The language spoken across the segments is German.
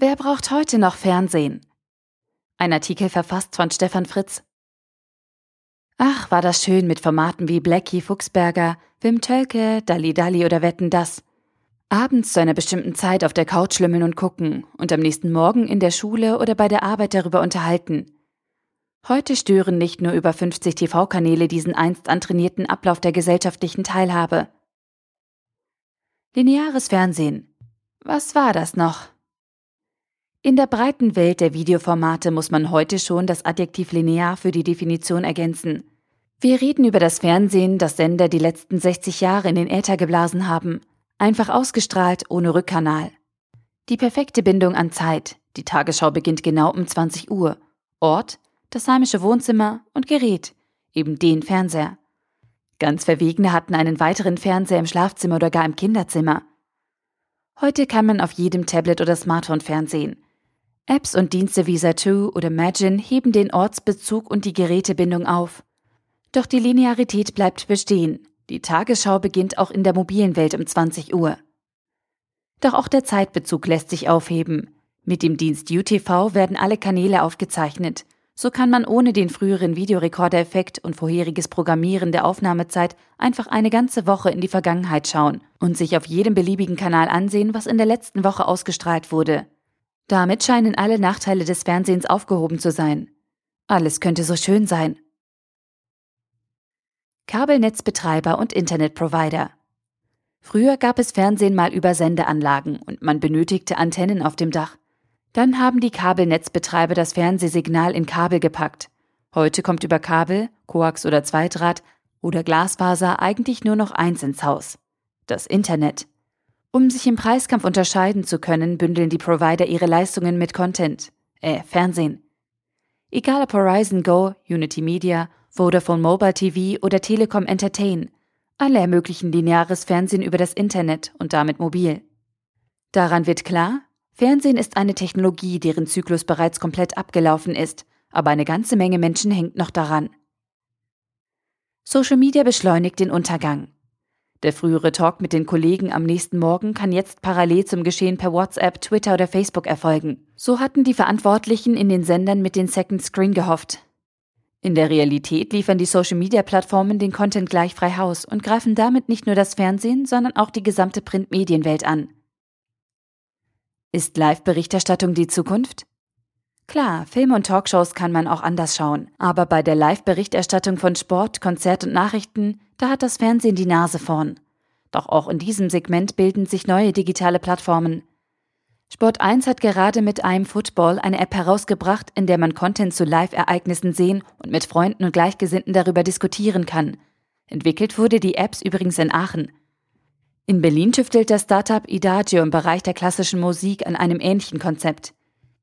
Wer braucht heute noch Fernsehen? Ein Artikel verfasst von Stefan Fritz. Ach, war das schön mit Formaten wie Blackie Fuchsberger, Wim Tölke, Dalli Dalli oder Wetten das. Abends zu einer bestimmten Zeit auf der Couch schlimmeln und gucken und am nächsten Morgen in der Schule oder bei der Arbeit darüber unterhalten. Heute stören nicht nur über 50 TV-Kanäle diesen einst antrainierten Ablauf der gesellschaftlichen Teilhabe. Lineares Fernsehen. Was war das noch? In der breiten Welt der Videoformate muss man heute schon das Adjektiv linear für die Definition ergänzen. Wir reden über das Fernsehen, das Sender die letzten 60 Jahre in den Äther geblasen haben. Einfach ausgestrahlt, ohne Rückkanal. Die perfekte Bindung an Zeit. Die Tagesschau beginnt genau um 20 Uhr. Ort, das heimische Wohnzimmer und Gerät, eben den Fernseher. Ganz Verwegene hatten einen weiteren Fernseher im Schlafzimmer oder gar im Kinderzimmer. Heute kann man auf jedem Tablet oder Smartphone fernsehen. Apps und Dienste wie Zatu oder Magin heben den Ortsbezug und die Gerätebindung auf. Doch die Linearität bleibt bestehen. Die Tagesschau beginnt auch in der mobilen Welt um 20 Uhr. Doch auch der Zeitbezug lässt sich aufheben. Mit dem Dienst UTV werden alle Kanäle aufgezeichnet. So kann man ohne den früheren Videorekordereffekt und vorheriges Programmieren der Aufnahmezeit einfach eine ganze Woche in die Vergangenheit schauen und sich auf jedem beliebigen Kanal ansehen, was in der letzten Woche ausgestrahlt wurde. Damit scheinen alle Nachteile des Fernsehens aufgehoben zu sein. Alles könnte so schön sein. Kabelnetzbetreiber und Internetprovider. Früher gab es Fernsehen mal über Sendeanlagen und man benötigte Antennen auf dem Dach. Dann haben die Kabelnetzbetreiber das Fernsehsignal in Kabel gepackt. Heute kommt über Kabel, Koax oder Zweidraht oder Glasfaser eigentlich nur noch eins ins Haus. Das Internet. Um sich im Preiskampf unterscheiden zu können, bündeln die Provider ihre Leistungen mit Content, äh, Fernsehen. Egal ob Horizon Go, Unity Media, Vodafone Mobile TV oder Telekom Entertain, alle ermöglichen lineares Fernsehen über das Internet und damit mobil. Daran wird klar, Fernsehen ist eine Technologie, deren Zyklus bereits komplett abgelaufen ist, aber eine ganze Menge Menschen hängt noch daran. Social Media beschleunigt den Untergang. Der frühere Talk mit den Kollegen am nächsten Morgen kann jetzt parallel zum Geschehen per WhatsApp, Twitter oder Facebook erfolgen. So hatten die Verantwortlichen in den Sendern mit den Second Screen gehofft. In der Realität liefern die Social-Media-Plattformen den Content gleich frei Haus und greifen damit nicht nur das Fernsehen, sondern auch die gesamte Printmedienwelt an. Ist Live-Berichterstattung die Zukunft? Klar, Filme und Talkshows kann man auch anders schauen, aber bei der Live-Berichterstattung von Sport, Konzert und Nachrichten, da hat das Fernsehen die Nase vorn. Doch auch in diesem Segment bilden sich neue digitale Plattformen. Sport 1 hat gerade mit einem Football eine App herausgebracht, in der man Content zu Live-Ereignissen sehen und mit Freunden und Gleichgesinnten darüber diskutieren kann. Entwickelt wurde die Apps übrigens in Aachen. In Berlin tüftelt das Startup Idagio im Bereich der klassischen Musik an einem ähnlichen Konzept.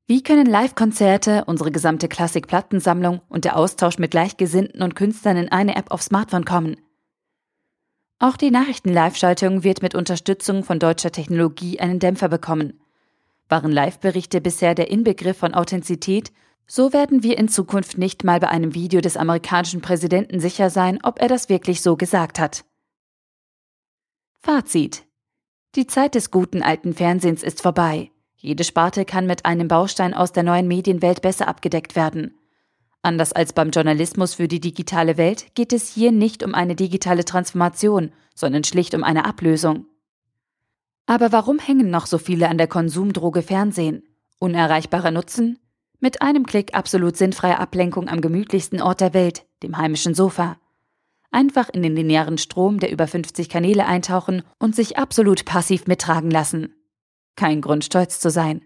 Wie können Live-Konzerte, unsere gesamte Klassik-Plattensammlung und der Austausch mit Gleichgesinnten und Künstlern in eine App auf Smartphone kommen? Auch die Nachrichten-Live-Schaltung wird mit Unterstützung von deutscher Technologie einen Dämpfer bekommen. Waren Live-Berichte bisher der Inbegriff von Authentizität, so werden wir in Zukunft nicht mal bei einem Video des amerikanischen Präsidenten sicher sein, ob er das wirklich so gesagt hat. Fazit. Die Zeit des guten alten Fernsehens ist vorbei. Jede Sparte kann mit einem Baustein aus der neuen Medienwelt besser abgedeckt werden. Anders als beim Journalismus für die digitale Welt geht es hier nicht um eine digitale Transformation, sondern schlicht um eine Ablösung. Aber warum hängen noch so viele an der Konsumdroge Fernsehen? Unerreichbarer Nutzen? Mit einem Klick absolut sinnfreie Ablenkung am gemütlichsten Ort der Welt, dem heimischen Sofa. Einfach in den linearen Strom der über 50 Kanäle eintauchen und sich absolut passiv mittragen lassen. Kein Grund, stolz zu sein.